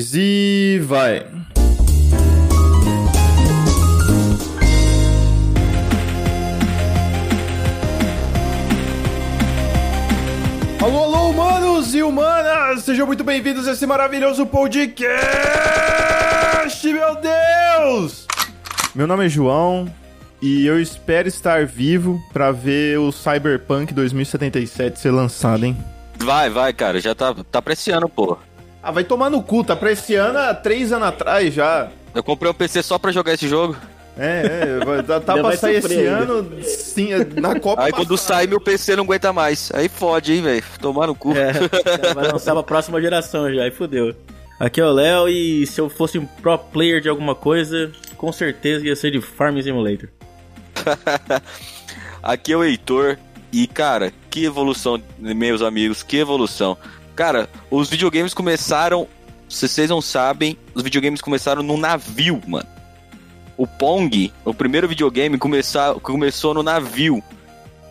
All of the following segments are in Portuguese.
3 e vai! Alô, alô, humanos e humanas! Sejam muito bem-vindos a esse maravilhoso podcast, meu Deus! Meu nome é João e eu espero estar vivo pra ver o Cyberpunk 2077 ser lançado, hein? Vai, vai, cara, já tá, tá pra esse ano, pô. Ah, vai tomar no cu, tá pra esse ano há três anos atrás já. Eu comprei um PC só pra jogar esse jogo. É, é, vai- tá, tá pra vai sair esse ainda. ano, sim, na Copa. Aí quando sai, meu PC não aguenta mais. Aí fode, hein, velho. Tomar no cu. É, vai lançar pra próxima geração já, aí fodeu. Aqui é o Léo e se eu fosse um pro player de alguma coisa, com certeza ia ser de Farm Simulator. Aqui é o Heitor. E, cara, que evolução, meus amigos, que evolução. Cara, os videogames começaram. Se vocês não sabem, os videogames começaram num navio, mano. O Pong, o primeiro videogame, começou no navio.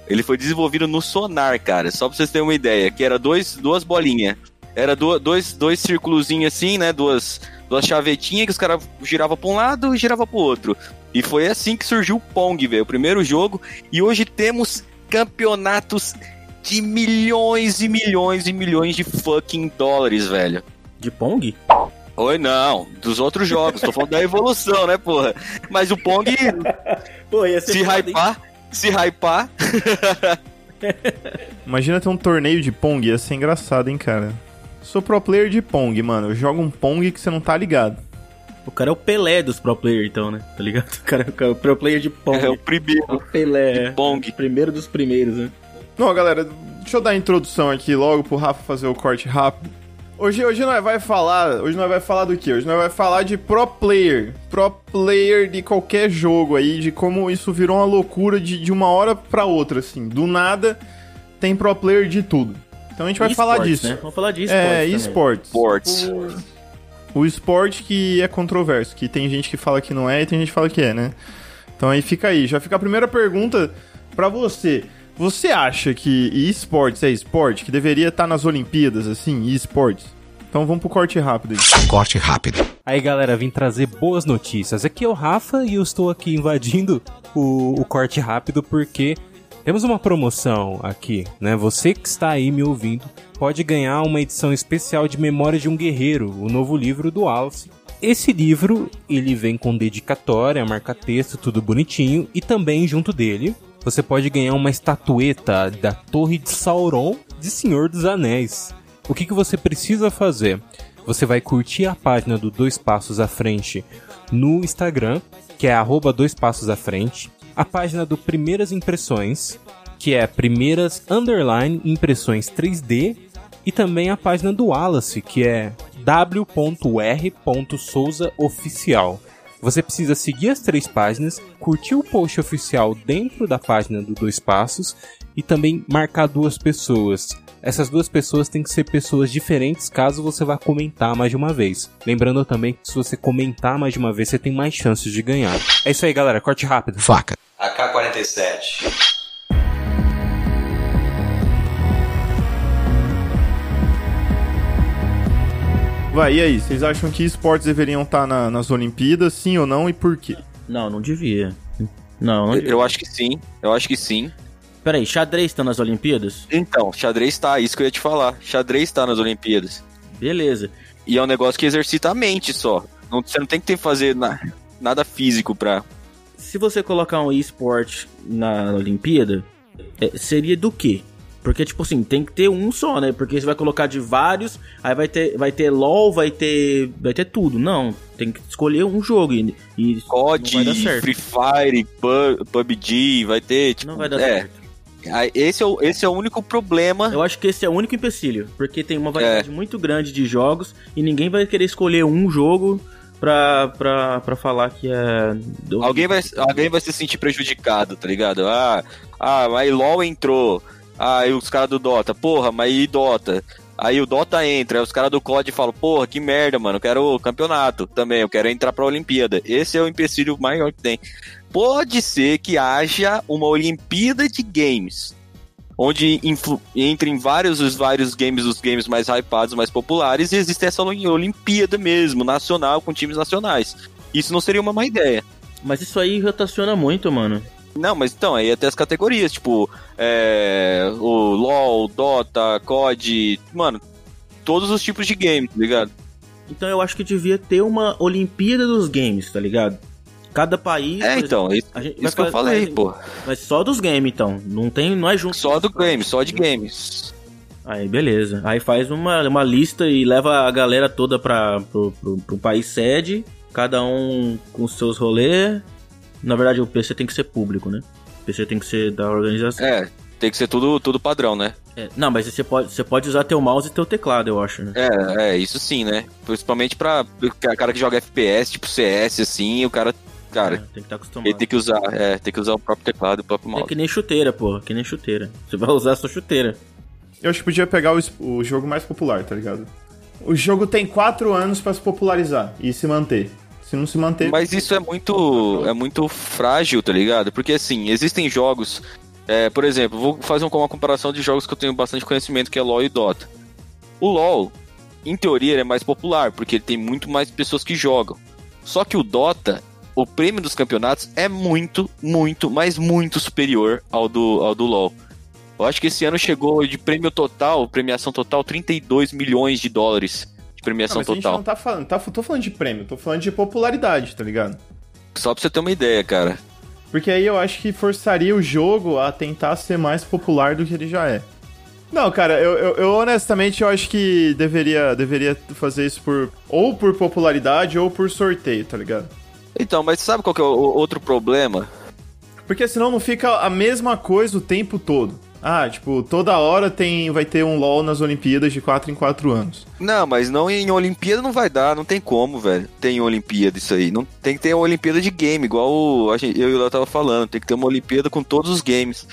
Ele foi desenvolvido no sonar, cara. Só pra vocês terem uma ideia. Que era dois, duas bolinhas. Era du- dois, dois círculozinhos assim, né? Duas, duas chavetinhas que os caras giravam pra um lado e giravam pro outro. E foi assim que surgiu o Pong, velho. O primeiro jogo. E hoje temos campeonatos de milhões e milhões e milhões de fucking dólares, velho. De Pong? Oi, não. Dos outros jogos. Tô falando da evolução, né, porra? Mas o Pong, Pô, ia ser se foda, hypar, se hypar. Imagina ter um torneio de Pong, ia ser engraçado, hein, cara. Sou pro player de Pong, mano. Eu jogo um Pong que você não tá ligado. O cara é o Pelé dos pro player, então, né? Tá ligado? O cara é o pro player de Pong. É o primeiro. o Pelé. é. Pong. Primeiro dos primeiros, né? Não, galera, deixa eu dar a introdução aqui logo pro Rafa fazer o corte rápido. Hoje, hoje nós vai falar, hoje nós vai falar do que? Hoje nós vai falar de pro player, pro player de qualquer jogo aí, de como isso virou uma loucura de, de uma hora pra outra, assim. Do nada tem pro player de tudo. Então a gente vai falar Esportes, disso. Né? Vamos falar de esportes. É, também. esportes. Sports. O esporte que é controverso, que tem gente que fala que não é e tem gente que fala que é, né? Então aí fica aí. Já fica a primeira pergunta pra você. Você acha que esportes é esporte? Que deveria estar nas Olimpíadas, assim, esportes? Então vamos pro corte rápido aí. Corte rápido. Aí galera, vim trazer boas notícias. Aqui é o Rafa e eu estou aqui invadindo o, o corte rápido porque temos uma promoção aqui, né? Você que está aí me ouvindo pode ganhar uma edição especial de Memória de um Guerreiro, o novo livro do Wallace. Esse livro, ele vem com dedicatória, marca-texto, tudo bonitinho e também junto dele você pode ganhar uma estatueta da Torre de Sauron de Senhor dos Anéis. O que, que você precisa fazer? Você vai curtir a página do Dois Passos à Frente no Instagram, que é arroba Dois Passos à Frente. A página do Primeiras Impressões, que é Primeiras Underline Impressões 3D. E também a página do Wallace, que é w.r.souzaoficial. Você precisa seguir as três páginas, curtir o post oficial dentro da página do Dois Passos e também marcar duas pessoas. Essas duas pessoas têm que ser pessoas diferentes caso você vá comentar mais de uma vez. Lembrando também que se você comentar mais de uma vez, você tem mais chances de ganhar. É isso aí, galera. Corte rápido. Faca. AK-47. Vai, e aí? Vocês acham que esportes deveriam estar na- nas Olimpíadas, sim ou não, e por quê? Não, não devia. Não, não devia. Eu acho que sim. Eu acho que sim. Peraí, xadrez tá nas Olimpíadas? Então, xadrez tá, isso que eu ia te falar. Xadrez tá nas Olimpíadas. Beleza. E é um negócio que exercita a mente só. Não- você não tem que ter que fazer na- nada físico pra. Se você colocar um esporte na Olimpíada, é, seria do quê? Porque, tipo assim, tem que ter um só, né? Porque você vai colocar de vários, aí vai ter, vai ter LOL, vai ter. Vai ter tudo. Não, tem que escolher um jogo e, e COD, não vai dar certo. Free Fire, Pu- PUBG, vai ter. Tipo, Não vai dar é, certo. Esse é, o, esse é o único problema. Eu acho que esse é o único empecilho, porque tem uma variedade muito grande de jogos e ninguém vai querer escolher um jogo pra, pra, pra falar que é. Alguém vai, alguém vai se sentir prejudicado, tá ligado? Ah, ah mas LOL entrou. Ah, e os caras do Dota, porra, mas e Dota? Aí o Dota entra, aí os caras do COD falam, porra, que merda, mano, eu quero o campeonato também, eu quero entrar pra Olimpíada. Esse é o empecilho maior que tem. Pode ser que haja uma Olimpíada de Games. onde entrem vários os vários games, os games mais hypados, mais populares, e existe essa Oli- Olimpíada mesmo, nacional, com times nacionais. Isso não seria uma má ideia. Mas isso aí rotaciona muito, mano. Não, mas então, aí até as categorias, tipo, é, o LoL, Dota, COD, mano, todos os tipos de game, tá ligado? Então eu acho que devia ter uma Olimpíada dos Games, tá ligado? Cada país. É, então, isso, isso que eu fa- falei, pô. Mas só dos games, então. Não tem, não é junto. Só do game, só de games. Aí, beleza. Aí faz uma, uma lista e leva a galera toda pra, pro, pro, pro país sede, cada um com seus rolês. Na verdade, o PC tem que ser público, né? O PC tem que ser da organização. É, tem que ser tudo, tudo padrão, né? É, Não, mas você pode, você pode usar teu mouse e teu teclado, eu acho, né? É, é, isso sim, né? Principalmente pra o cara que joga FPS, tipo CS, assim, o cara, É, cara, tem que estar acostumado. ele tem que usar, é, tem que usar o próprio teclado e o próprio É mouse. que nem chuteira, pô. Que nem chuteira. Você vai usar a sua chuteira. Eu acho que podia pegar o, o jogo mais popular, tá ligado? O jogo tem quatro anos pra se popularizar e se manter. Se não se manter. Mas isso é muito, é muito frágil, tá ligado? Porque assim, existem jogos, é, por exemplo, vou fazer uma comparação de jogos que eu tenho bastante conhecimento, que é LoL e Dota. O LoL, em teoria, ele é mais popular, porque ele tem muito mais pessoas que jogam. Só que o Dota, o prêmio dos campeonatos é muito, muito, mas muito superior ao do, ao do LoL. Eu acho que esse ano chegou de prêmio total, premiação total, 32 milhões de dólares de Não, premiação mas a gente total. não tá falando. Tá, tô falando de prêmio, tô falando de popularidade, tá ligado? Só pra você ter uma ideia, cara. Porque aí eu acho que forçaria o jogo a tentar ser mais popular do que ele já é. Não, cara, eu, eu- eu honestamente eu acho que deveria, deveria fazer isso por ou por popularidade ou por sorteio, tá ligado? Então, mas sabe qual que é o outro problema? Porque senão não fica a mesma coisa o tempo todo. Ah, tipo, toda hora tem vai ter um LoL nas Olimpíadas de 4 em 4 anos. Não, mas não em Olimpíada não vai dar, não tem como, velho. Tem Olimpíada isso aí. Não tem que ter uma Olimpíada de game, igual gente- eu e o Léo tava falando. Tem que ter uma Olimpíada com todos os games.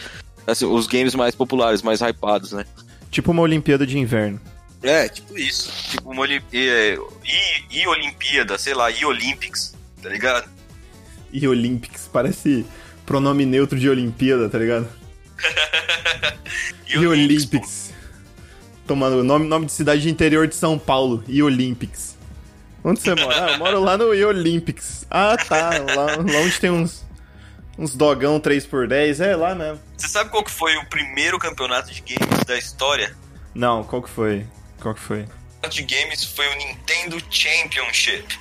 Assim, os games mais populares, mais hypados, né? Tipo uma Olimpíada de inverno. É, tipo isso. Tipo uma Olimpíada. E, e Olimpíada, sei lá, e Olympics, tá ligado? E Olympics, parece pronome neutro de Olimpíada, tá ligado? E Olympics. Tomando nome, nome de cidade de interior de São Paulo. E Olympics. Onde você mora? Ah, eu moro lá no E Olympics. Ah, tá. Lá, lá onde tem uns, uns dogão 3x10. É lá mesmo. Você sabe qual que foi o primeiro campeonato de games da história? Não, qual que foi? Qual que foi? de games foi o Nintendo Championship.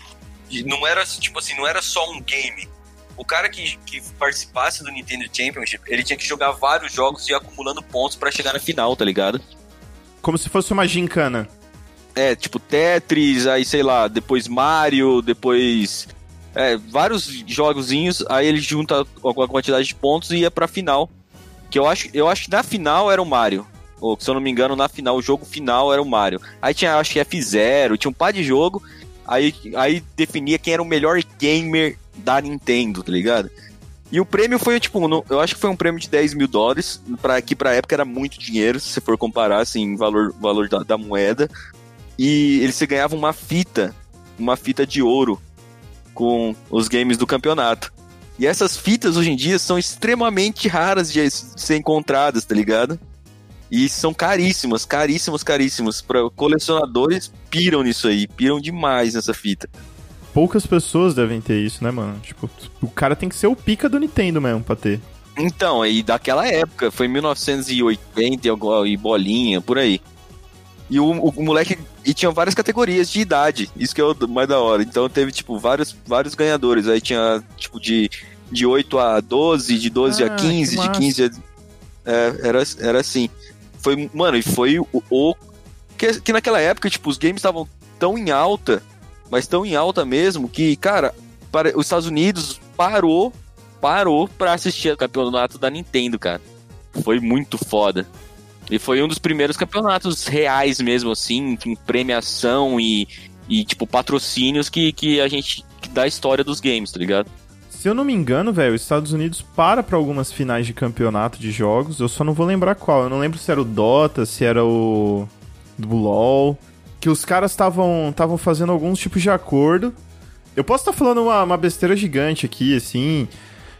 E não era tipo assim, não era só um game. O cara que, que participasse do Nintendo Championship, ele tinha que jogar vários jogos e ir acumulando pontos pra chegar na final, tá ligado? Como se fosse uma gincana. É, tipo Tetris, aí sei lá, depois Mario, depois é, vários jogozinhos, aí ele junta alguma quantidade de pontos e ia pra final. Que eu acho, eu acho que na final era o Mario. Ou se eu não me engano, na final, o jogo final era o Mario. Aí tinha, acho que F0, tinha um par de jogo. Aí, aí definia quem era o melhor gamer da Nintendo, tá ligado? E o prêmio foi, tipo, no- eu acho que foi um prêmio de 10 mil dólares, pra, que pra época era muito dinheiro, se você for comparar, assim, valor, valor da, da moeda. E ele se ganhava uma fita, uma fita de ouro com os games do campeonato. E essas fitas hoje em dia são extremamente raras de ser encontradas, tá ligado? E são caríssimas, caríssimas, caríssimas. Para colecionadores piram nisso aí, piram demais nessa fita. Poucas pessoas devem ter isso, né, mano? Tipo, o cara tem que ser o pica do Nintendo mesmo pra ter. Então, e daquela época, foi 1980 e e bolinha, por aí. E o, o moleque. E tinha várias categorias de idade. Isso que é o mais da hora. Então teve, tipo, vários, vários ganhadores. Aí tinha, tipo, de, de 8 a 12, de 12 Ah, a 15, que de massa. 15 a. É, era, era assim. Foi, mano, e foi o. o que, que naquela época, tipo, os games estavam tão em alta, mas tão em alta mesmo, que, cara, para, os Estados Unidos parou, parou pra assistir o campeonato da Nintendo, cara. Foi muito foda. E foi um dos primeiros campeonatos reais mesmo, assim, com premiação e, e tipo, patrocínios que, que a gente. dá a história dos games, tá ligado? Se eu não me engano, velho, os Estados Unidos para pra algumas finais de campeonato de jogos, eu só não vou lembrar qual. Eu não lembro se era o Dota, se era o do LoL, que os caras estavam estavam fazendo alguns tipos de acordo. Eu posso estar falando uma, uma besteira gigante aqui, assim,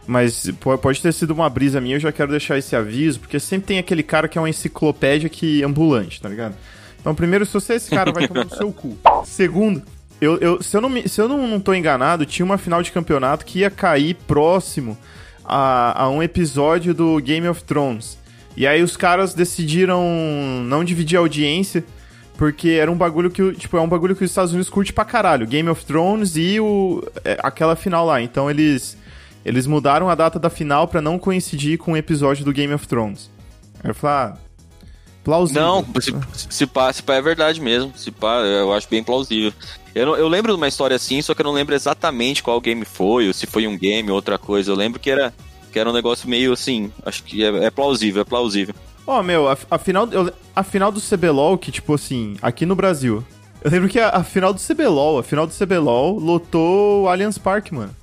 Mas po- pode ter sido uma brisa minha, eu já quero deixar esse aviso, porque sempre tem aquele cara que é uma enciclopédia que ambulante, tá ligado? Então, primeiro, se você é esse cara, vai tomar no seu cu. Segundo, eu, eu- se eu, não, me- se eu não, não tô enganado, tinha uma final de campeonato que ia cair próximo a, a um episódio do Game of Thrones. E aí os caras decidiram não dividir a audiência, porque era um bagulho que, tipo, é um bagulho que os Estados Unidos curte pra caralho. Game of Thrones e o, é, aquela final lá. Então eles, eles mudaram a data da final pra não coincidir com o episódio do Game of Thrones. Eu falei, ah, plausível. Não, se, se, pá, se pá é verdade mesmo. Se pá, eu acho bem plausível. Eu, não- eu lembro de uma história assim, só que eu não lembro exatamente qual game foi, ou se foi um game ou outra coisa. Eu lembro que era, que era um negócio meio assim. Acho que é, é plausível, é plausível. Ó, meu, a, a final, a final do CBLOL, que, tipo assim, aqui no Brasil. Eu lembro que a, a final do CBLOL, a final do CBLOL lotou o Allianz Parque, mano.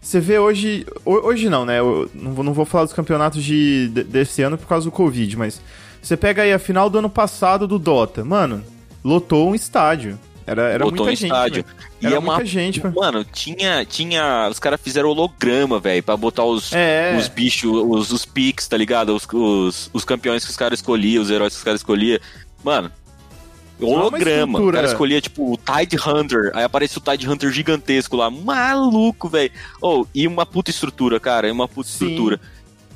Você vê hoje. ho- Hoje não, né? Eu não vou, não vou falar dos campeonatos de- desse ano por causa do Covid, mas. Você pega aí a final do ano passado do Dota. Mano, lotou um estádio. Era, era Botou muita um gente. estádio. E Era é uma. muita gente, mano. Tinha. tinha os caras fizeram holograma, velho, pra botar os, É. os bichos, os, os pics, tá ligado? Os, os, os campeões que os caras escolhiam, os heróis que os caras escolhiam. Mano. é Holograma. O cara escolhia, tipo, o Tide Hunter. Aí aparecia o Tide Hunter gigantesco lá. Maluco, velho. Oh, e uma puta estrutura, cara. E uma puta Sim. estrutura.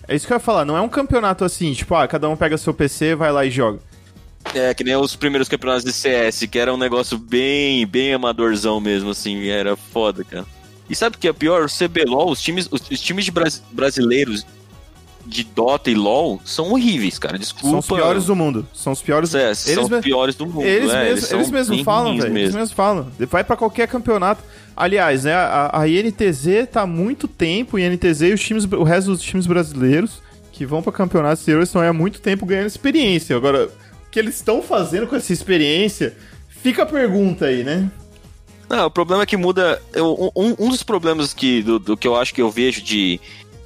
É isso que eu ia falar. Não é um campeonato assim, tipo, ah, cada um pega seu PC, vai lá e joga. É, que nem os primeiros campeonatos de CS, que era um negócio bem, bem amadorzão mesmo, assim, era foda, cara. E sabe o que é pior? O CBLOL, os times, os, os times de bras- brasileiros de Dota e LoL são horríveis, cara, desculpa. São os piores do mundo. São os piores. É, são Eles os me- piores do mundo, Eles, é, mesmos, são eles mesmos falam, velho. Eles mesmo. mesmos falam. Vai pra qualquer campeonato. Aliás, né, a, a INTZ tá há muito tempo, INTZ e os times, o resto dos times brasileiros que vão pra campeonatos exteriores estão aí há muito tempo ganhando experiência. Agora, que eles estão fazendo com essa experiência? Fica a pergunta aí, né? Não, o problema é que muda. eu- um, um dos problemas que, do, do que eu acho que eu vejo de.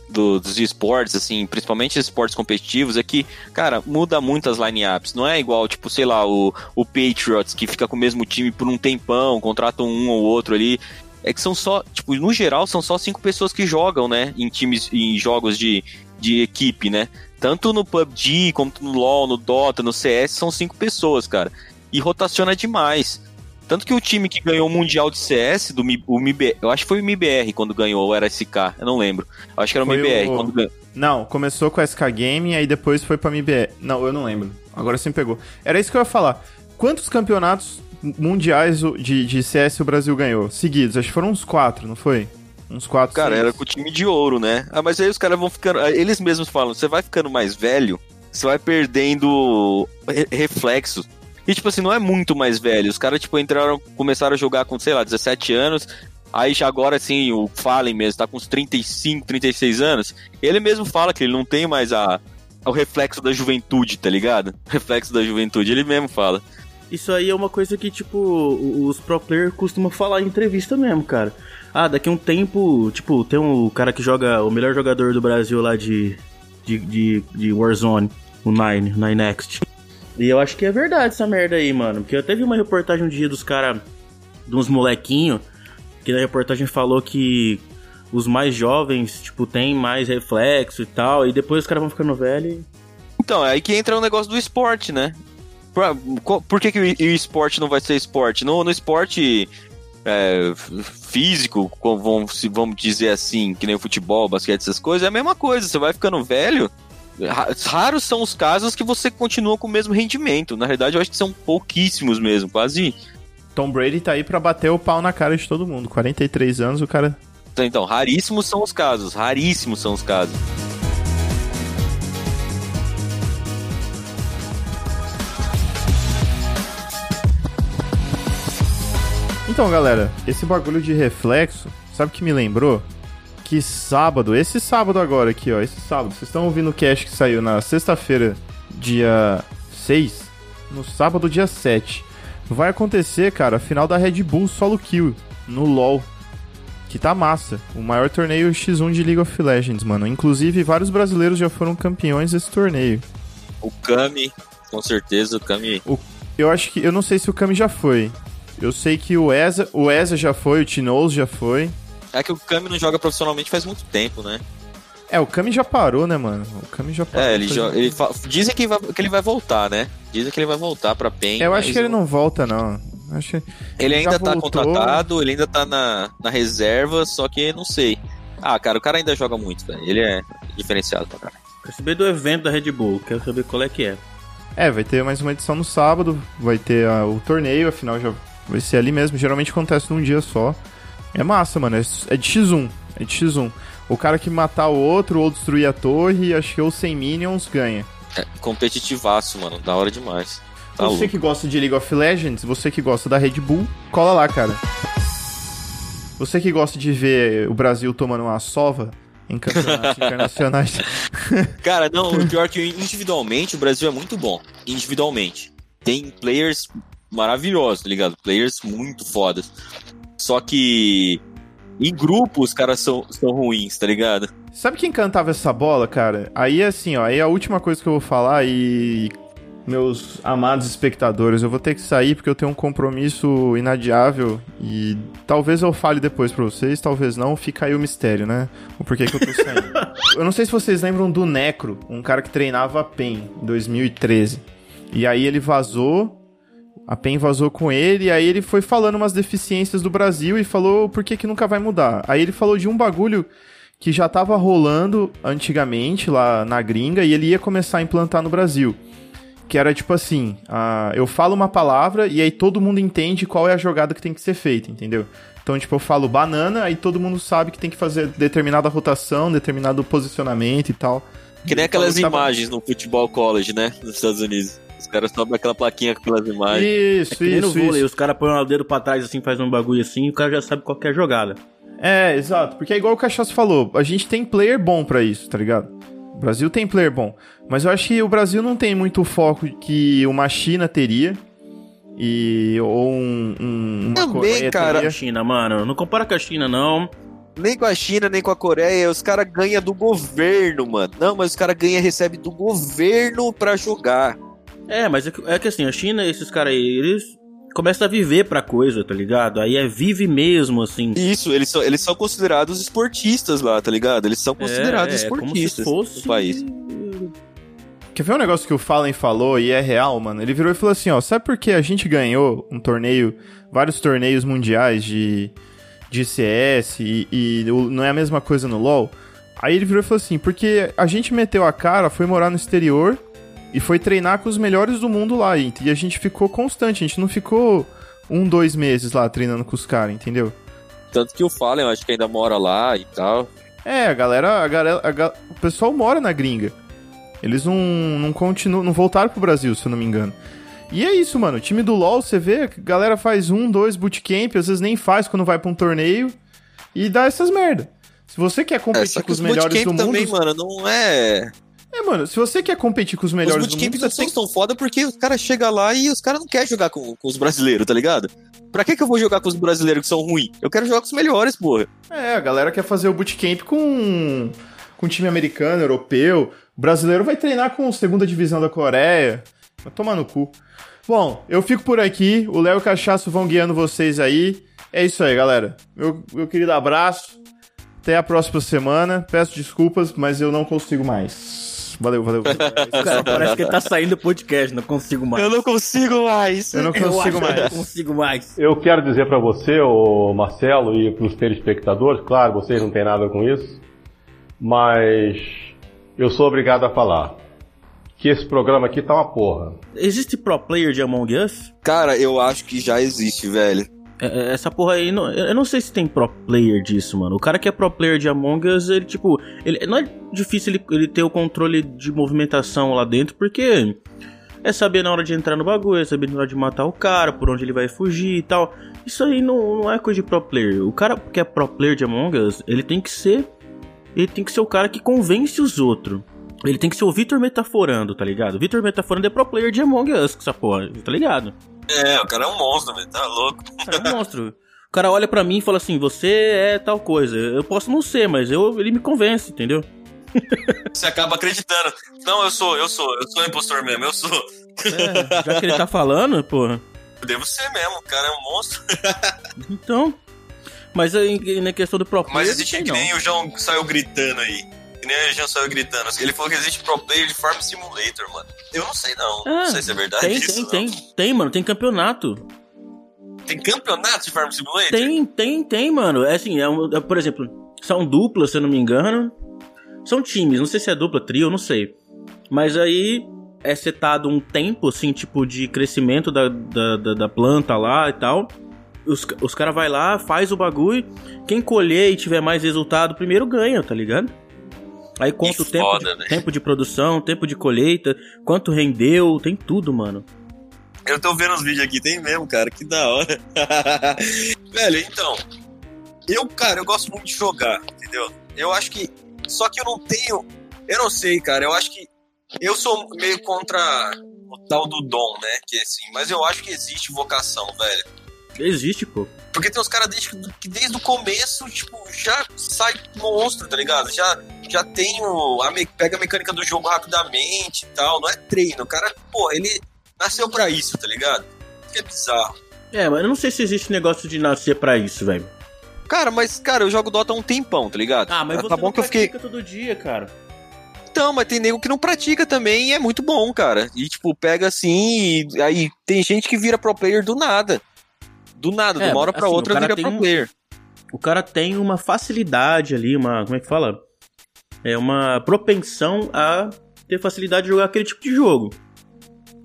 do- dos esportes, assim, principalmente esportes competitivos, é que, cara, muda muito as lineups. Não é igual, tipo, sei lá, o, o Patriots, que fica com o mesmo time por um tempão, contratam um ou outro ali. É que são só, tipo, no geral, são só cinco pessoas que jogam, né? Em times, em jogos de, de equipe, né? Tanto no PUBG, como no LoL, no Dota, no CS, são cinco pessoas, cara. E rotaciona demais. Tanto que o time que ganhou o Mundial de CS, do Mi- o MIB, eu acho que foi o MIBR quando ganhou, ou era SK, eu não lembro. Eu acho que era o Foi MIBR o- quando ganhou. Não, começou com a SK Game, aí depois foi pra MBR. Não, eu não lembro. Agora sim pegou. Era isso que eu ia falar. Quantos campeonatos mundiais o- de, de CS o Brasil ganhou? Seguidos, acho que foram uns quatro, não foi? Uns quatro, Cara, seis. era com o time de ouro, né? Ah, mas aí os caras vão ficando. Eles mesmos falam, você vai ficando mais velho, você vai perdendo re- reflexo. E, tipo assim, não é muito mais velho. Os caras, tipo, entraram, começaram a jogar com, sei lá, 17 anos. Aí já agora, assim, o Fallen mesmo, tá com uns 35, 36 anos. Ele mesmo fala que ele não tem mais a, o reflexo da juventude, tá ligado? Reflexo da juventude, ele mesmo fala. Isso aí é uma coisa que, tipo, os pro players costumam falar em entrevista mesmo, cara. Ah, daqui a um tempo, tipo, tem um cara que joga, o melhor jogador do Brasil lá de, de, de, de Warzone, o Nine, Nine Next. E eu acho que é verdade essa merda aí, mano. Porque eu teve uma reportagem um dia dos caras, de uns molequinhos, que na reportagem falou que os mais jovens, tipo, tem mais reflexo e tal, e depois os caras vão ficando velhos. Então, é aí que entra o negócio do esporte, né? Por, que, que o esporte não vai ser esporte? No, no esporte é, físico, co- vamos, se vamos dizer assim, que nem o futebol, basquete, essas coisas, é a mesma coisa. Você vai ficando velho. ra- Raros são os casos que você continua com o mesmo rendimento. Na realidade, eu acho que são pouquíssimos mesmo, quase. Tom Brady tá aí pra bater o pau na cara de todo mundo. 43 anos, o cara. Então, raríssimos são os casos. Raríssimos são os casos. Então, galera, esse bagulho de reflexo, sabe o que me lembrou? Que sábado, esse sábado agora aqui, ó, esse sábado, vocês estão ouvindo o cast que saiu na sexta-feira, dia 6, no sábado, dia 7. Vai acontecer, cara, a final da Red Bull Solo Kill no LoL. Que tá massa. O maior torneio X1 de League of Legends, mano. Inclusive, vários brasileiros já foram campeões desse torneio. O Kami, com certeza, o Kami. Eu acho que. Eu não sei se o Kami já foi. Eu sei que o Eza, o Eza já foi, o Tinoz já foi. É que o Kami não joga profissionalmente faz muito tempo, né? É, o Kami já parou, né, mano? O Kami já parou. É, ele, ele fa- dizem que, vai- que ele vai voltar, né? Dizem que ele vai voltar pra PEN. Eu acho que ele não volta, não. Acho que... Ele já ainda tá voltou. contratado, ele ainda tá na, na reserva, só que não sei. Ah, cara, o cara ainda joga muito, velho. Ele é diferenciado pra caralho. Quero saber do evento da Red Bull, quero saber qual é que é. É, vai ter mais uma edição no sábado, vai ter o torneio, afinal já vai ser ali mesmo. Geralmente acontece num dia só. É massa, mano. É, é de X1. É de X1. O cara que matar o outro ou destruir a torre, acho que ou sem minions ganha. É, competitivaço, mano. Da hora demais. Tá você louco. que gosta de League of Legends, você que gosta da Red Bull, cola lá, cara. Você que gosta de ver o Brasil tomando uma sova em campeonatos internacionais. Cara, não, o pior é que individualmente o Brasil é muito bom. Individualmente. Tem players maravilhosos, tá ligado? Players muito fodas. Só que em grupo os caras são, são ruins, tá ligado? Sabe quem cantava essa bola, cara? Aí assim, ó, aí a última coisa que eu vou falar e meus amados espectadores, eu vou ter que sair porque eu tenho um compromisso inadiável e talvez eu fale depois pra vocês, talvez não, fica aí o mistério, né? O porquê que eu tô saindo. eu não sei se vocês lembram do Necro, um cara que treinava a PEN em 2013. E aí ele vazou, a PEN vazou com ele, e aí ele foi falando umas deficiências do Brasil e falou por que que nunca vai mudar. Aí ele falou de um bagulho que já tava rolando antigamente lá na gringa e ele ia começar a implantar no Brasil. Que era tipo assim, ah, eu falo uma palavra e aí todo mundo entende qual é a jogada que tem que ser feita, entendeu? Então, tipo, eu falo banana, aí todo mundo sabe que tem que fazer determinada rotação, determinado posicionamento e tal. Que nem falou aquelas que tava- imagens no futebol college, né? Nos Estados Unidos. Caras sobem aquela plaquinha com aquelas imagens. Isso, É que nem no isso, vôlei, isso. os caras põem o dedo pra trás assim, faz um bagulho assim, e o cara já sabe qual que é a jogada. É, exato. Porque é igual o Cachaço falou, a gente tem player bom pra isso, tá ligado? O Brasil tem player bom. Mas eu acho que o Brasil não tem muito foco que uma China teria. E. Ou um. um uma Também, Coreia cara. teria. A China, mano, não compara com a China, não. Nem com a China, nem com a Coreia, os caras ganham do governo, mano. Não, mas os caras ganham, recebem do governo pra jogar. É, mas é que, é que assim, a China, esses caras aí, eles começam a viver pra coisa, tá ligado? Aí é vive mesmo, assim. Isso, eles são, eles são considerados esportistas lá, tá ligado? Eles são considerados é, é como se esportistas fosse... no país. Quer ver um negócio que o Fallen falou e é real, mano? Ele virou e falou assim: ó, sabe por que a gente ganhou um torneio, vários torneios mundiais de, de CS e, e não é a mesma coisa no LoL? Aí ele virou e falou assim: porque a gente meteu a cara, foi morar no exterior e foi treinar com os melhores do mundo lá. E, e a gente ficou constante, a gente não ficou um, dois meses lá treinando com os caras, entendeu? Tanto que o Fallen, eu acho que ainda mora lá e tal. É, a galera, a galera a ga- o pessoal mora na gringa. Eles não, não continuam, não voltaram pro Brasil, se eu não me engano. E é isso, mano. O time do LoL, você vê, a galera faz um, dois bootcamp, às vezes nem faz quando vai pra um torneio e dá essas merda. Se você quer É, competir que com os melhores do mundo. também, mano, não é. É, mano, se você quer competir com os melhores os do mundo, bootcamps você são tem tão foda porque os caras chegam lá e os caras não querem jogar com, com os brasileiros, tá ligado? Pra que, que eu vou jogar com os brasileiros que são ruins? Eu quero jogar com os melhores, porra. É, a galera quer fazer o bootcamp com com time americano, europeu. O brasileiro vai treinar com a segunda divisão da Coreia. Vai tomar no cu. Bom, eu fico por aqui. O Léo e o Cachaço vão guiando vocês aí. É isso aí, galera. Meu, meu querido abraço. Até a próxima semana. Peço desculpas, mas eu não consigo mais. Valeu, valeu. valeu. Cara, parece que ele tá saindo do podcast, não consigo mais. Eu não consigo mais. Eu não Eu consigo eu mais. não consigo mais. Eu quero dizer pra você, o Marcelo, e pros telespectadores, claro, vocês não têm nada com isso, mas eu sou obrigado a falar que esse programa aqui tá uma porra. Existe pro player de Among Us? Cara, eu acho que já existe, velho. É, é, Essa porra aí, eu não sei se tem pro player disso, mano. O cara que é pro player de Among Us, ele, tipo, ele, não é difícil ele, ele ter o controle de movimentação lá dentro, porque é saber na hora de entrar no bagulho, é saber na hora de matar o cara, por onde ele vai fugir e tal. Isso aí não, não é coisa de pro player. O cara que é pro player de Among Us, ele tem que ser. Ele tem que ser o cara que convence os outros. Ele tem que ser o Vitor Metaforando, tá ligado? Vitor Metaforando é pro player de Among Us, com essa porra, tá ligado? É, o cara é um monstro, velho. Tá louco. É um monstro. O cara olha pra mim e fala assim: Você é tal coisa. Eu posso não ser, mas eu, ele me convence, entendeu? Você acaba acreditando. Não, eu sou, eu sou, eu sou impostor mesmo, eu sou. É, já que ele tá falando, porra. Devo ser mesmo, o cara é um monstro. Então. Mas aí, na questão do pro player, Mas existe que nem o João saiu gritando aí. Que nem a Jean saiu gritando. Ele falou que existe pro player de Farm Simulator, mano. Eu não sei não. Ah, não sei se é verdade Tem, isso. tem, não. tem. Tem, mano, tem campeonato. Tem campeonato de Farm Simulator? Tem, tem, tem, mano. É assim, é, um- é, por exemplo, são duplas, se eu não me engano. São times, não sei se é dupla, trio, não sei. Mas aí é setado um tempo, assim, tipo, de crescimento da, da, da, da planta lá e tal. Os, os caras vai lá, faz o bagulho. Quem colher e tiver mais resultado primeiro ganha, tá ligado? Aí conta o tempo, foda, de, tempo de produção, tempo de colheita, quanto rendeu, tem tudo, mano. Eu tô vendo os vídeos aqui, tem mesmo, cara, que da hora. Velho, então. Eu, cara, eu gosto muito de jogar, entendeu? Eu acho que. Só que eu não tenho. Eu não sei, cara. Eu acho que. Eu sou meio contra o tal do dom, né? Que assim, mas eu acho que existe vocação, velho. Existe, pô. Porque tem uns caras desde, que desde o começo, tipo, já sai monstro, tá ligado? Já, já tem o. A me- pega a mecânica do jogo rapidamente e tal. Não é treino. O cara, pô, ele nasceu pra isso, tá ligado? Que é bizarro. É, mas eu não sei se existe negócio de nascer pra isso, velho. Cara, mas, cara, eu jogo Dota há um tempão, tá ligado? Ah, mas tá você bom não que eu fiquei. pratica todo dia, cara. Então, mas tem nego que não pratica também e é muito bom, cara. E, tipo, pega assim e aí tem gente que vira pro player do nada. Do nada, É, de uma hora pra assim, outra vira pro um- player. O cara tem uma facilidade ali, uma. Como é que fala? É uma propensão a ter facilidade de jogar aquele tipo de jogo.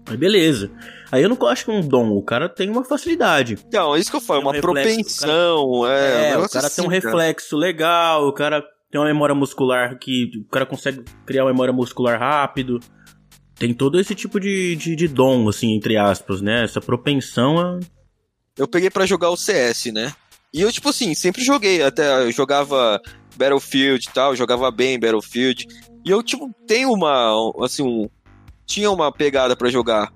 Aí beleza. Aí eu não acho que é um dom, o cara tem uma facilidade. Então, é isso que eu falo, Tem um uma reflexo, propensão, é. É, um o cara tem um assim, cara. reflexo legal, o cara tem uma memória muscular que o cara consegue criar uma memória muscular rápido. Tem todo esse tipo de, de, de dom, assim, entre aspas, né? Essa propensão a. eu peguei pra jogar o CS, né? E eu, tipo assim, sempre joguei. Até eu jogava Battlefield e tal, jogava bem Battlefield. E eu, tipo, tenho uma. Assim, um. Tinha uma pegada pra jogar.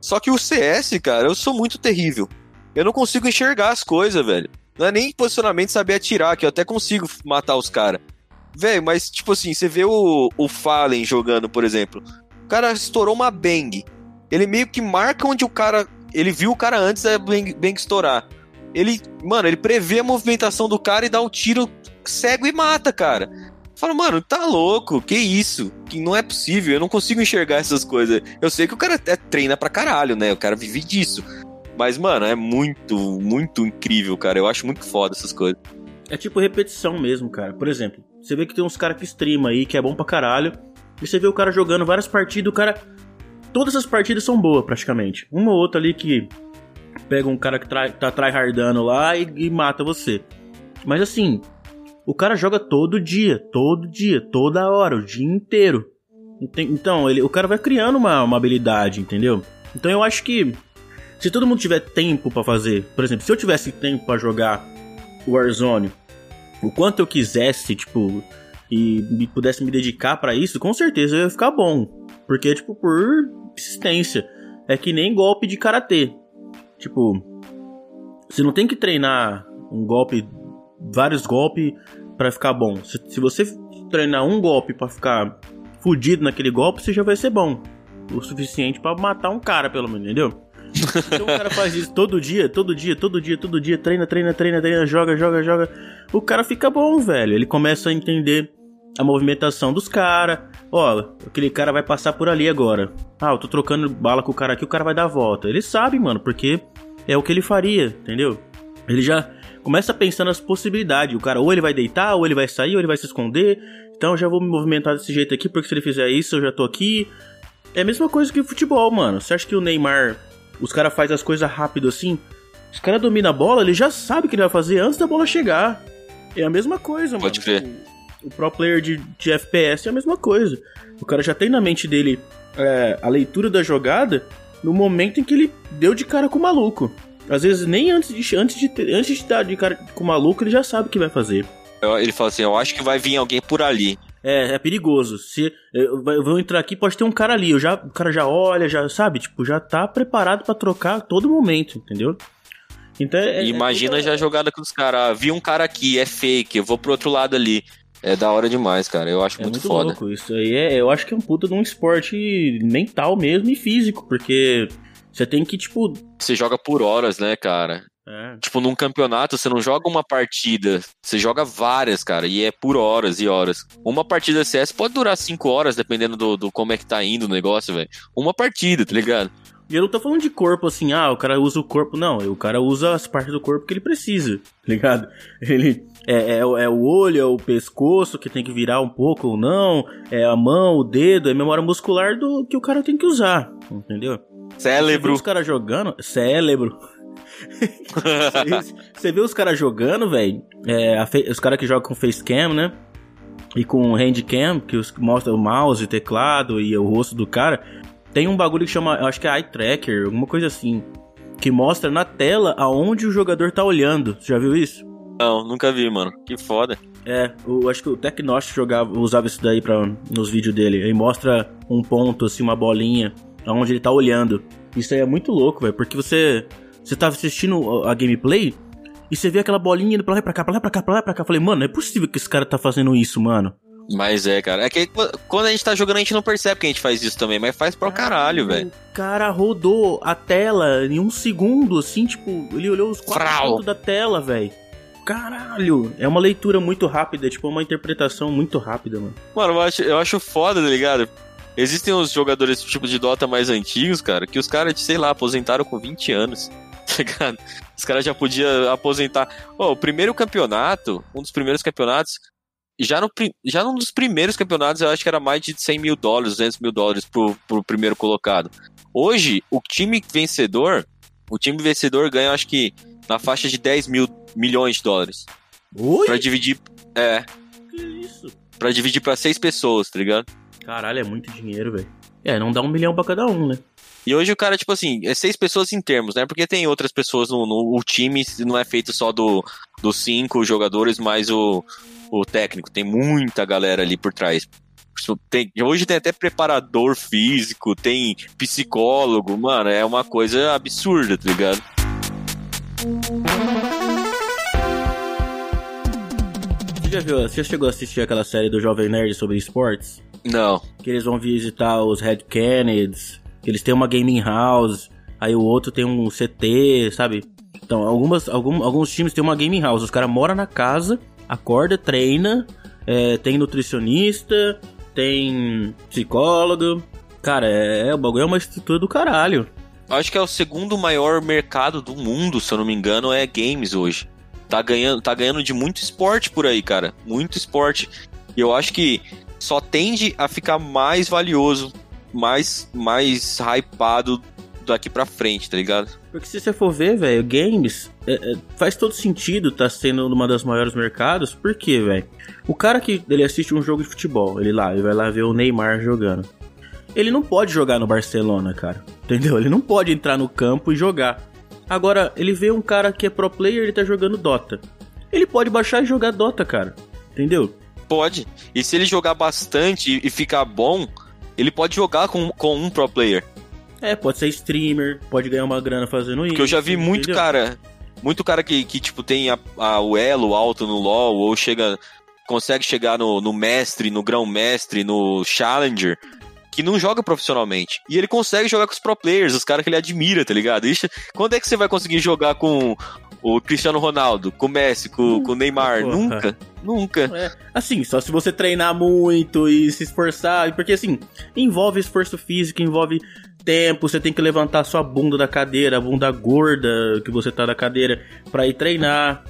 Só que o CS, cara, eu sou muito terrível. Eu não consigo enxergar as coisas, velho. Não é nem posicionamento saber atirar, que eu até consigo matar os caras. Velho, mas, tipo assim, você vê o, o Fallen jogando, por exemplo. O cara estourou uma bang. Ele meio que marca onde o cara ele viu o cara antes da bang, bang estourar. Ele, mano, ele prevê a movimentação do cara e dá um tiro cego e mata, cara. Fala, mano, tá louco, que isso? Que não é possível, eu não consigo enxergar essas coisas. Eu sei que o cara é, treina pra caralho, né? O cara vive disso. Mas, mano, é muito, muito incrível, cara. Eu acho muito foda essas coisas. É tipo repetição mesmo, cara. Por exemplo, você vê que tem uns caras que streamam aí, que é bom pra caralho. E você vê o cara jogando várias partidas, o cara. Todas as partidas são boas, praticamente. Uma ou outra ali que pega um cara que try, tá tryhardando lá e, e mata você. Mas assim, o cara joga todo dia, todo dia, toda hora, o dia inteiro. Então, ele, o cara vai criando uma, uma habilidade, entendeu? Então eu acho que se todo mundo tiver tempo pra fazer, por exemplo, se eu tivesse tempo pra jogar Warzone, o quanto eu quisesse, tipo, e me pudesse me dedicar pra isso, com certeza eu ia ficar bom. Porque, tipo, por persistência. É que nem golpe de karatê. Tipo, você não tem que treinar um golpe, vários golpes pra ficar bom. Se, se você treinar um golpe pra ficar fudido naquele golpe, você já vai ser bom. O suficiente pra matar um cara, pelo menos, entendeu? Então o cara faz isso todo dia, todo dia, todo dia, todo dia, treina, treina, treina, treina, joga, joga, joga. O cara fica bom, velho. Ele começa a entender a movimentação dos caras. Ó, aquele cara vai passar por ali agora. Ah, eu tô trocando bala com o cara aqui, o cara vai dar a volta. Ele sabe, mano, porque é o que ele faria, entendeu? Ele já começa a pensar nas possibilidades. O cara ou ele vai deitar, ou ele vai sair, ou ele vai se esconder. Então eu já vou me movimentar desse jeito aqui, porque se ele fizer isso, eu já tô aqui. É a mesma coisa que o futebol, mano. Você acha que o Neymar, os caras fazem as coisas rápido assim? Os caras dominam a bola, ele já sabe o que ele vai fazer antes da bola chegar. É a mesma coisa, Pode mano. crer. O, o pro player de, de FPS é a mesma coisa. O cara já tem na mente dele é, a leitura da jogada no momento em que ele deu de cara com o maluco. Às vezes nem antes de, antes de, ter- antes de dar de cara com o maluco, ele já sabe o que vai fazer. Ele fala assim: eu acho que vai vir alguém por ali. É, é perigoso. Se eu, eu vou entrar aqui, pode ter um cara ali. Eu já, o cara já olha, já sabe, tipo, já tá preparado pra trocar a todo momento, entendeu? Então é, é- Imagina é, já a jogada com os caras. Vi um cara aqui, é fake, eu vou pro outro lado ali. É da hora demais, cara. Eu acho É muito, muito foda. louco. Isso aí é, eu acho que é um puta de um esporte mental mesmo e físico, porque você tem que, tipo, Você joga por horas, né, cara? É. Tipo, num campeonato, você não joga uma partida, você joga várias, cara, e é por horas e horas. Uma partida CS pode durar 5 horas, dependendo do, do como é que tá indo o negócio, velho. Uma partida, tá ligado? E eu não tô falando de corpo assim, ah, o cara usa o corpo. Não, o cara usa as partes do corpo que ele precisa, tá ligado? Ele. É, é, é o olho, é o pescoço que tem que virar um pouco ou não, é a mão, o dedo, é a memória muscular do que o cara tem que usar, entendeu? Você vê Cérebro. os caras jogando. Cérebro. Você vê os caras jogando, velho. É, os caras que jogam com facecam, né? E com handcam, que os, mostra o mouse, o teclado e o rosto do cara. Tem um bagulho que chama, acho que é eye tracker, alguma coisa assim. Que mostra na tela aonde o jogador tá olhando. Você já viu isso? Não, nunca vi, mano. Que foda. É, eu acho que o Tecnost jogava, usava isso daí pra, nos vídeos dele. Ele mostra um ponto, assim, uma bolinha, aonde ele tá olhando. Isso aí é muito louco, velho, porque você, você tá assistindo a gameplay e você vê aquela bolinha indo pra lá e pra cá, pra lá, pra cá, pra lá, e pra cá. Eu falei, mano, não é possível que esse cara tá fazendo isso, mano. Mas é, cara. É que quando a gente tá jogando, a gente não percebe que a gente faz isso também, mas faz pra caralho, velho. O cara rodou a tela em um segundo, assim, tipo, ele olhou os quatro Frau. pontos da tela, velho. Caralho! É uma leitura muito rápida, tipo, uma interpretação muito rápida, mano. Mano, eu acho, eu acho foda, tá ligado? Existem os jogadores tipo de Dota mais antigos, cara, que os caras, sei lá, aposentaram com 20 anos. Tá ligado? Os caras já podiam aposentar. Ô, o primeiro campeonato, um dos primeiros campeonatos, já, no, já num dos primeiros campeonatos, eu acho que era mais de 100 mil dólares, 200 mil dólares pro, pro primeiro colocado. Hoje, o time vencedor, o time vencedor ganha, acho que, na faixa de 10 mil milhões de dólares. Oi? Pra dividir. É, Que isso? pra dividir pra seis pessoas, tá ligado? Caralho, é muito dinheiro, velho. É, não dá um milhão pra cada um, né? E hoje o cara, tipo assim, é seis pessoas em termos, né? Porque tem outras pessoas no, no o time, não é feito só do, dos cinco jogadores, mais o, o técnico. Tem muita galera ali por trás. Tem, hoje tem até preparador físico, tem psicólogo, mano, é uma coisa absurda, tá ligado? Você já viu, você já chegou a assistir aquela série do Jovem Nerd sobre esportes? Não. Que eles vão visitar os Red Kennedys, que eles têm uma gaming house, aí o outro tem um CT, sabe? Então, algumas, algum, alguns times têm uma gaming house, os caras moram na casa, acorda, treina, é, tem nutricionista, tem psicólogo. Cara, é, o bagulho é uma estrutura do caralho. Acho que é o segundo maior mercado do mundo, se eu não me engano, é games hoje. Tá ganhando, tá ganhando de muito esporte por aí, cara. Muito esporte. E eu acho que só tende a ficar mais valioso, mais, mais hypado daqui pra frente, tá ligado? Porque se você for ver, velho, games é, é, faz todo sentido tá sendo uma das maiores mercados. Por quê, velho? O cara que ele assiste um jogo de futebol, ele lá, ele vai lá ver o Neymar jogando. Ele não pode jogar no Barcelona, cara. Entendeu? Ele não pode entrar no campo e jogar. Agora, ele vê um cara que é pro player, ele tá jogando Dota. Ele pode baixar e jogar Dota, cara. Entendeu? Pode. E se ele jogar bastante e ficar bom, ele pode jogar com, com um pro player. É, pode ser streamer, pode ganhar uma grana fazendo isso. Porque eu já vi muito entendeu? cara, muito cara que, que tipo, tem a, a- o elo alto no LoL, ou chega, consegue chegar no, no mestre, no grão-mestre, no challenger, que não joga profissionalmente. E ele consegue jogar com os pro players, os caras que ele admira, tá ligado? Ixi, quando é que você vai conseguir jogar com o Cristiano Ronaldo, com o Messi, com, com o Neymar? porra. Nunca, nunca. É, assim, só se você treinar muito e se esforçar, porque assim, envolve esforço físico, envolve tempo, você tem que levantar sua bunda da cadeira, a bunda gorda que você tá da cadeira pra ir treinar.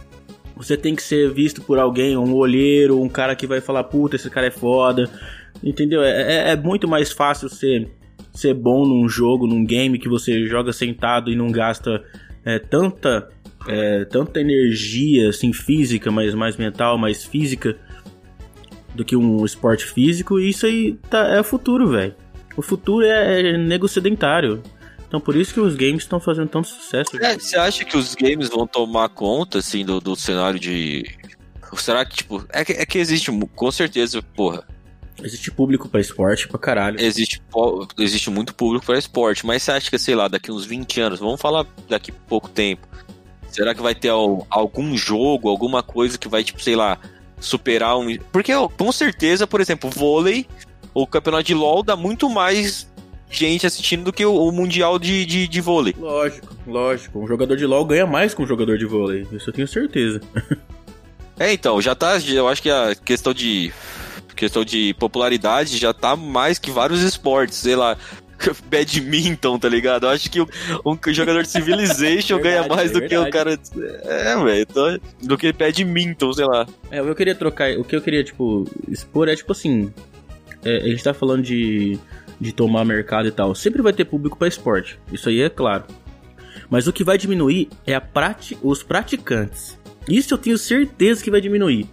Você tem que ser visto por alguém, um olheiro, um cara que vai falar, puta, esse cara é foda. Entendeu? É, é- é muito mais fácil ser, ser bom num jogo, num game que você joga sentado e não gasta é, tanta, é, tanta energia assim, física, mas mais mental, mais física do que um esporte físico. E isso aí tá, é o futuro, velho. O futuro é, é nego sedentário. Então por isso que os games estão fazendo tanto sucesso. É, você acha que os games vão tomar conta, assim, do, do cenário de. Será que, tipo. É que, é que existe, com certeza, porra. Existe público pra esporte pra caralho. Existe, existe muito público para esporte, mas você acha que, sei lá, daqui uns 20 anos, vamos falar daqui pouco tempo. Será que vai ter al- algum jogo, alguma coisa que vai, tipo, sei lá, superar um. Porque com certeza, por exemplo, vôlei, o campeonato de LOL dá muito mais gente assistindo do que o, o Mundial de, de, de vôlei. Lógico, lógico. Um jogador de LoL ganha mais que um jogador de vôlei. Isso eu tenho certeza. É, então, já tá. Eu acho que a questão de. Questão de popularidade já tá mais que vários esportes, sei lá. Badminton, tá ligado? Eu acho que um, um jogador de Civilization ganha Verdade, mais é do que o cara. É, velho. então, Do que Badminton, sei lá. É, o que eu queria trocar, o que eu queria, tipo, expor é, tipo assim, é, a gente tá falando de, de tomar mercado e tal. Sempre vai ter público pra esporte, isso aí é claro. Mas o que vai diminuir é a prati os praticantes. Isso eu tenho certeza que vai diminuir.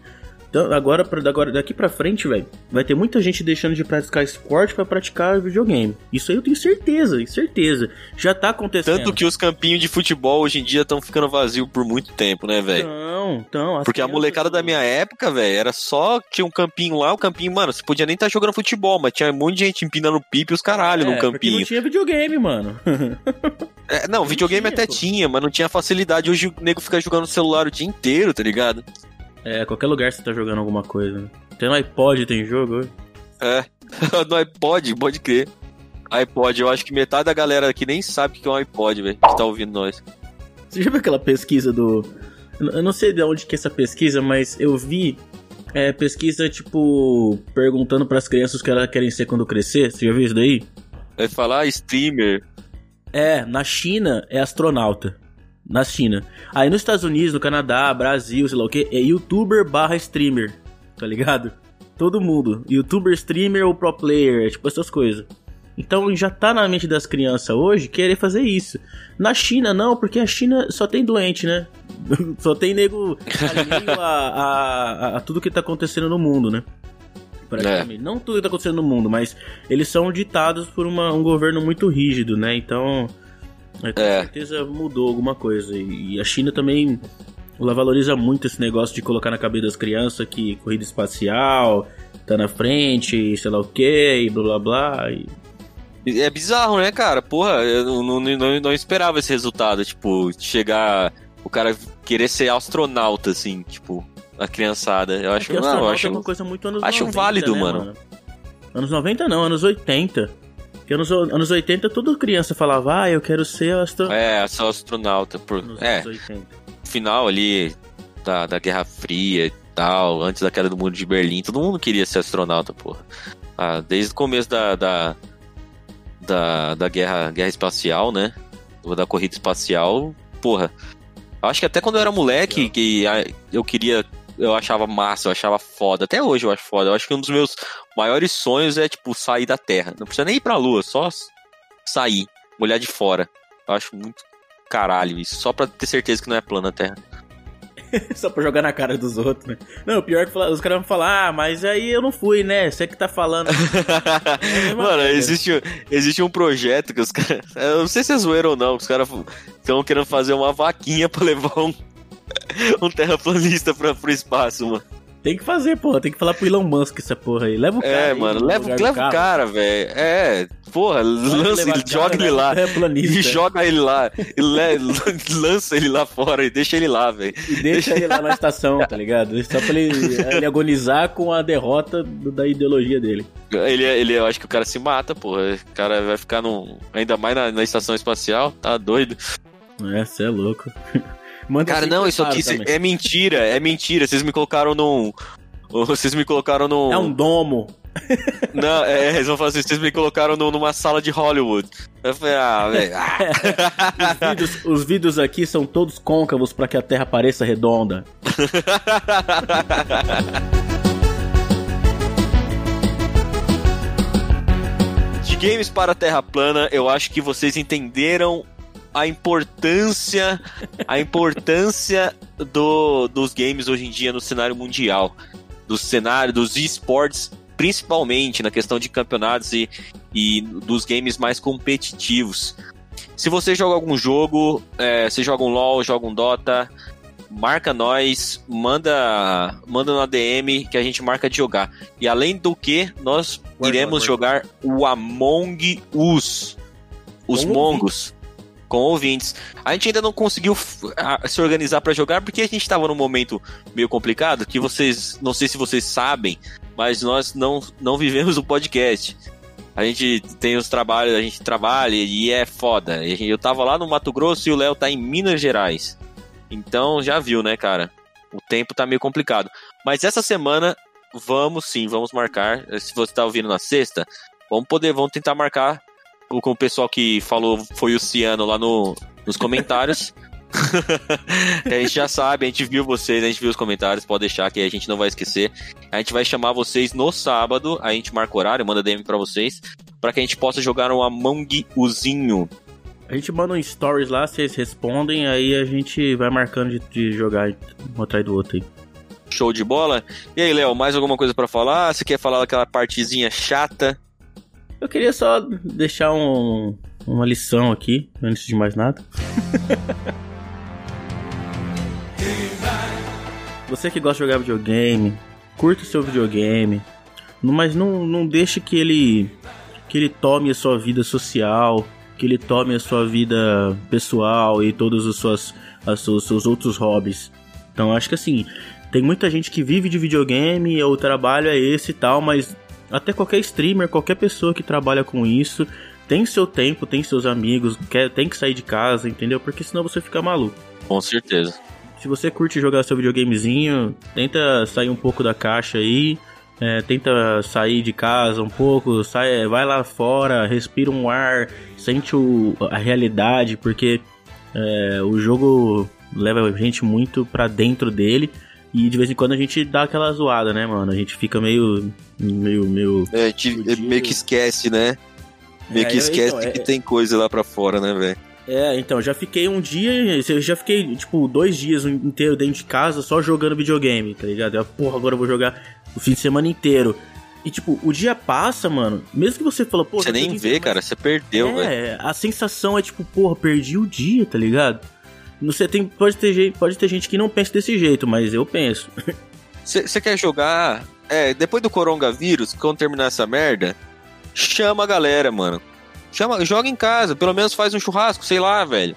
Então, agora, pra, agora daqui pra frente, velho, vai ter muita gente deixando de praticar esporte pra praticar videogame. Isso aí eu tenho certeza, certeza. Já tá acontecendo. Tanto que os campinhos de futebol hoje em dia estão ficando vazios por muito tempo, né, velho? Não, então. Porque a molecada da minha época, velho, era só. Tinha um campinho lá, o campinho, mano, você podia nem estar jogando futebol, mas tinha um monte de gente empinando pipa e os caralho É, no campinho. não tinha videogame, mano. É, não, videogame tinha, até pô. tinha, mas não tinha facilidade. Hoje o nego fica jogando no celular o dia inteiro, tá ligado? É, qualquer lugar você tá jogando alguma coisa. né? Até no iPod tem jogo. É. no iPod, pode crer. iPod, eu acho que metade da galera aqui nem sabe o que é um iPod, velho, que tá ouvindo nós. Você já viu aquela pesquisa do. Eu não sei de onde que é essa pesquisa, mas eu vi é, pesquisa, tipo, perguntando pras crianças o que elas querem ser quando crescer. Você já viu isso daí? Vai falar streamer. É, na China é astronauta. Na China. Aí nos Estados Unidos, no Canadá, Brasil, sei lá o que, é youtuber barra streamer. Tá ligado? Todo mundo. Youtuber, streamer ou pro player, é tipo essas coisas. Então já tá na mente das crianças hoje querer fazer isso. Na China não, porque a China só tem doente, né? só tem nego a, a, a- tudo que tá acontecendo no mundo, né? Praticamente. Não tudo que tá acontecendo no mundo, mas eles são ditados por uma- um governo muito rígido, né? Então, é, com É. certeza mudou alguma coisa. E, a China também ela valoriza muito esse negócio de colocar na cabeça das crianças que corrida espacial tá na frente, sei lá o que, e blá blá blá. E É bizarro, né, cara? Porra, eu não, não, não, esperava esse resultado. Tipo, chegar. O cara querer ser astronauta, assim, tipo, a criançada. Eu acho, Porque não, eu astronauta acho. é uma coisa muito anos acho 90, válido, né, mano. Anos 90 não, anos 80. Porque anos, anos 80 toda criança falava, ah, eu quero ser astronauta. É, só astronauta. Por, Nos é, anos 80. final ali da, da Guerra Fria e tal, antes da queda do muro de Berlim, todo mundo queria ser astronauta, porra. Ah, desde o começo da, da, da, da guerra, guerra espacial, né? Da corrida espacial, porra. Acho que até quando eu era moleque, que ah, eu queria. Eu achava massa, eu achava foda. Até hoje eu acho foda. Eu acho que um dos meus maiores sonhos é, tipo, sair da Terra. Não precisa nem ir pra Lua, só sair, olhar de fora. Eu acho muito caralho isso. Só pra ter certeza que não é plana a Terra. Só pra jogar na cara dos outros, né? Não, pior que fala- os caras vão falar, ah, mas aí eu não fui, né? Você que tá falando. mesma Mano, existe, existe um projeto que os caras. Eu não sei se é zoeiro ou não, que os caras estão querendo fazer uma vaquinha pra levar um, um terraplanista pra, pro espaço, mano. Tem que fazer, porra. Tem que falar pro Elon Musk essa porra aí. Leva o cara. É, aí mano, no leva, leva o cara, velho. É, porra, lança ele, o cara, joga ele lá. E joga ele lá. E le- lança ele lá fora e deixa ele lá, velho. E deixa ele lá na estação, tá ligado? Só pra ele, ele agonizar com a derrota da ideologia dele. Ele, ele, eu acho que o cara se mata, porra. O cara vai ficar num. Ainda mais na, na estação espacial, tá doido. É, você é louco. Manda Cara, não, isso aqui preparo é mentira, é mentira. Vocês me colocaram num. Vocês me colocaram num. também. É um domo. Não, é, eles vão falar assim, vocês me colocaram num- numa sala de Hollywood. Eu falei, ah, velho. ah. Os os vídeos aqui são todos côncavos pra que a Terra pareça redonda. De games para a Terra plana, eu acho que vocês entenderam a importância, a importância do, dos games hoje em dia no cenário mundial, do cenário dos esportes, principalmente na questão de campeonatos e, e dos games mais competitivos. Se você joga algum jogo, é, você joga um LoL, joga um Dota, marca nós, manda, manda no ADM que a gente marca de jogar. E além do que, nós Guarda, iremos guarda. jogar o Among Us. Os Mongos. Com ouvintes. A gente ainda não conseguiu se organizar pra jogar porque a gente tava num momento meio complicado que vocês, não sei se vocês sabem, mas nós não, não vivemos o podcast. A gente tem os trabalhos, a gente trabalha e é foda. Eu tava lá no Mato Grosso e o Léo tá em Minas Gerais. Então já viu, né, cara? O tempo tá meio complicado. Mas essa semana, vamos sim, vamos marcar. Se você tá ouvindo na sexta, vamos poder, vamos tentar marcar com o pessoal que falou foi o Ciano lá no, nos comentários. a gente já sabe, a gente viu vocês, a gente viu os comentários, pode deixar que a gente não vai esquecer. A gente vai chamar vocês no sábado, a gente marca o horário, manda DM pra vocês, pra que a gente possa jogar um Among Uzinho. A gente manda um stories lá, vocês respondem, aí a gente vai marcando de, de jogar um atrás do outro aí. Show de bola. E aí, Léo, mais alguma coisa pra falar? Você quer falar daquela partezinha chata? Eu queria só deixar um- uma lição aqui, antes de mais nada. Você que gosta de jogar videogame, curta o seu videogame, mas não, não deixe que ele que ele tome a sua vida social, que ele tome a sua vida pessoal e todos os suas, as seus outros hobbies. Então acho que assim, tem muita gente que vive de videogame, o trabalho é esse e tal, mas até qualquer streamer, qualquer pessoa que trabalha com isso, tem seu tempo, tem seus amigos, quer, tem que sair de casa, entendeu? Porque senão você fica maluco. Com certeza. Se você curte jogar seu videogamezinho, tenta sair um pouco da caixa aí, é, tenta sair de casa um pouco, sai, vai lá fora, respira um ar, sente o- a realidade, porque é, o jogo leva a gente muito pra dentro dele. E de vez em quando a gente dá aquela zoada, né, mano? A gente fica meio. meio. meio. É, a gente Fudido. meio que esquece, né? Meio É, que esquece então, é- que tem coisa lá pra fora, né, velho? É, então, já fiquei um dia, eu já fiquei, tipo, dois dias inteiro dentro de casa só jogando videogame, tá ligado? Eu, porra, agora eu vou jogar o fim de semana inteiro. E, tipo, o dia passa, mano, mesmo que você fala, pô... Você nem vê, cara, você perdeu, velho. É, a sensação é tipo, porra, perdi o dia, tá ligado? Você tem, pode, ter, gente- pode ter gente que não pensa desse jeito, mas eu penso. Você quer jogar? É, depois do coronavírus, quando terminar essa merda, chama a galera, mano. Chama, joga em casa, pelo menos faz um churrasco, sei lá, velho.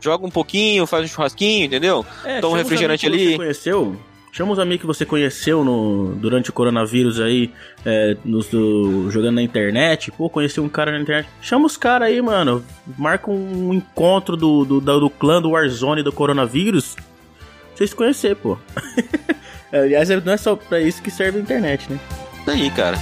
Joga um pouquinho, faz um churrasquinho, entendeu? É, Toma um refrigerante ali. Você conheceu? Chama os amigos que você conheceu no, durante o coronavírus aí, é, nos, do- jogando na internet. Pô, conheci um cara na internet. Chama os caras aí, mano. Marca um encontro do, do, do clã do Warzone do coronavírus. Pra vocês se conhecer, pô. Aliás, não é só pra isso que serve a internet, né? Isso aí, cara.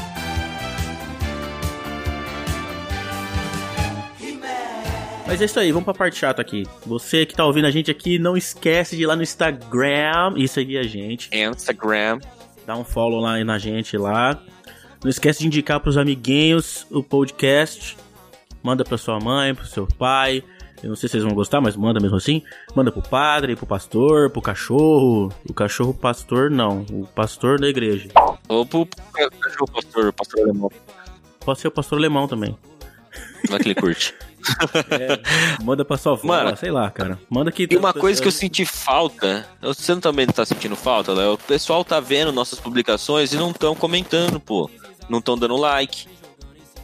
Mas é isso aí, vamos pra parte chata aqui. Você que tá ouvindo a gente aqui, não esquece de ir lá no Instagram e seguir a gente. Instagram. Dá um follow lá na gente lá. Não esquece de indicar pros amiguinhos o podcast. Manda pra sua mãe, pro seu pai. Eu não sei se vocês vão gostar, mas manda mesmo assim. Manda pro padre, pro pastor, pro cachorro. O cachorro pastor, não. O pastor da igreja. Ou pro cachorro pastor, pastor alemão. Pode ser o pastor alemão também. Vai que ele curte. Manda pra sua avó, Mano, sei lá, cara. Manda que... E uma coisa que eu senti falta, você não também tá sentindo falta, Léo? O pessoal tá vendo nossas publicações e não tão comentando, pô. Não tão dando like.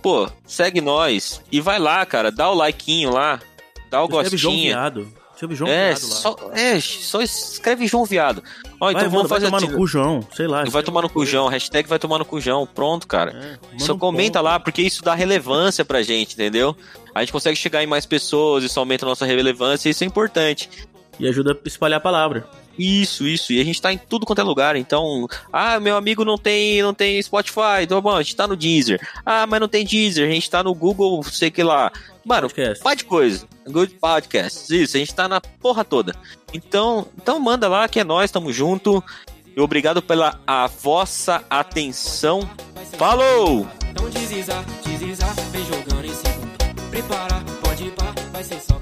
Pô, segue nós e vai lá, cara, dá o likeinho lá, dá o Escreve João gostinho. Viado. Escreve João É, Viado lá. só, é, só escreve João Viado. Ó, então vai, vamos mano, vai fazer tomar no cu, João. Sei lá. Vai tomar no cujão, hashtag vai tomar no cujão, pronto, cara. É, Só comenta ponto. lá, porque isso dá relevância pra gente, entendeu? A gente consegue chegar em mais pessoas, isso aumenta a nossa relevância, isso é importante. E ajuda a espalhar a palavra. Isso, isso. E a gente tá em tudo quanto é lugar. Então, ah, meu amigo não tem, não tem Spotify. Então, bom, a gente tá no Deezer. Ah, mas não tem Deezer. A gente tá no Google, sei que lá. Mano, Podcast. pá de coisa. Good Podcasts. Isso, a gente tá na porra toda. Então, então manda lá que é nós, tamo junto. E obrigado pela a vossa atenção. Falou! Então deslizar, deslizar, vem jogando em cima. Prepara, pode ir pá, vai ser só.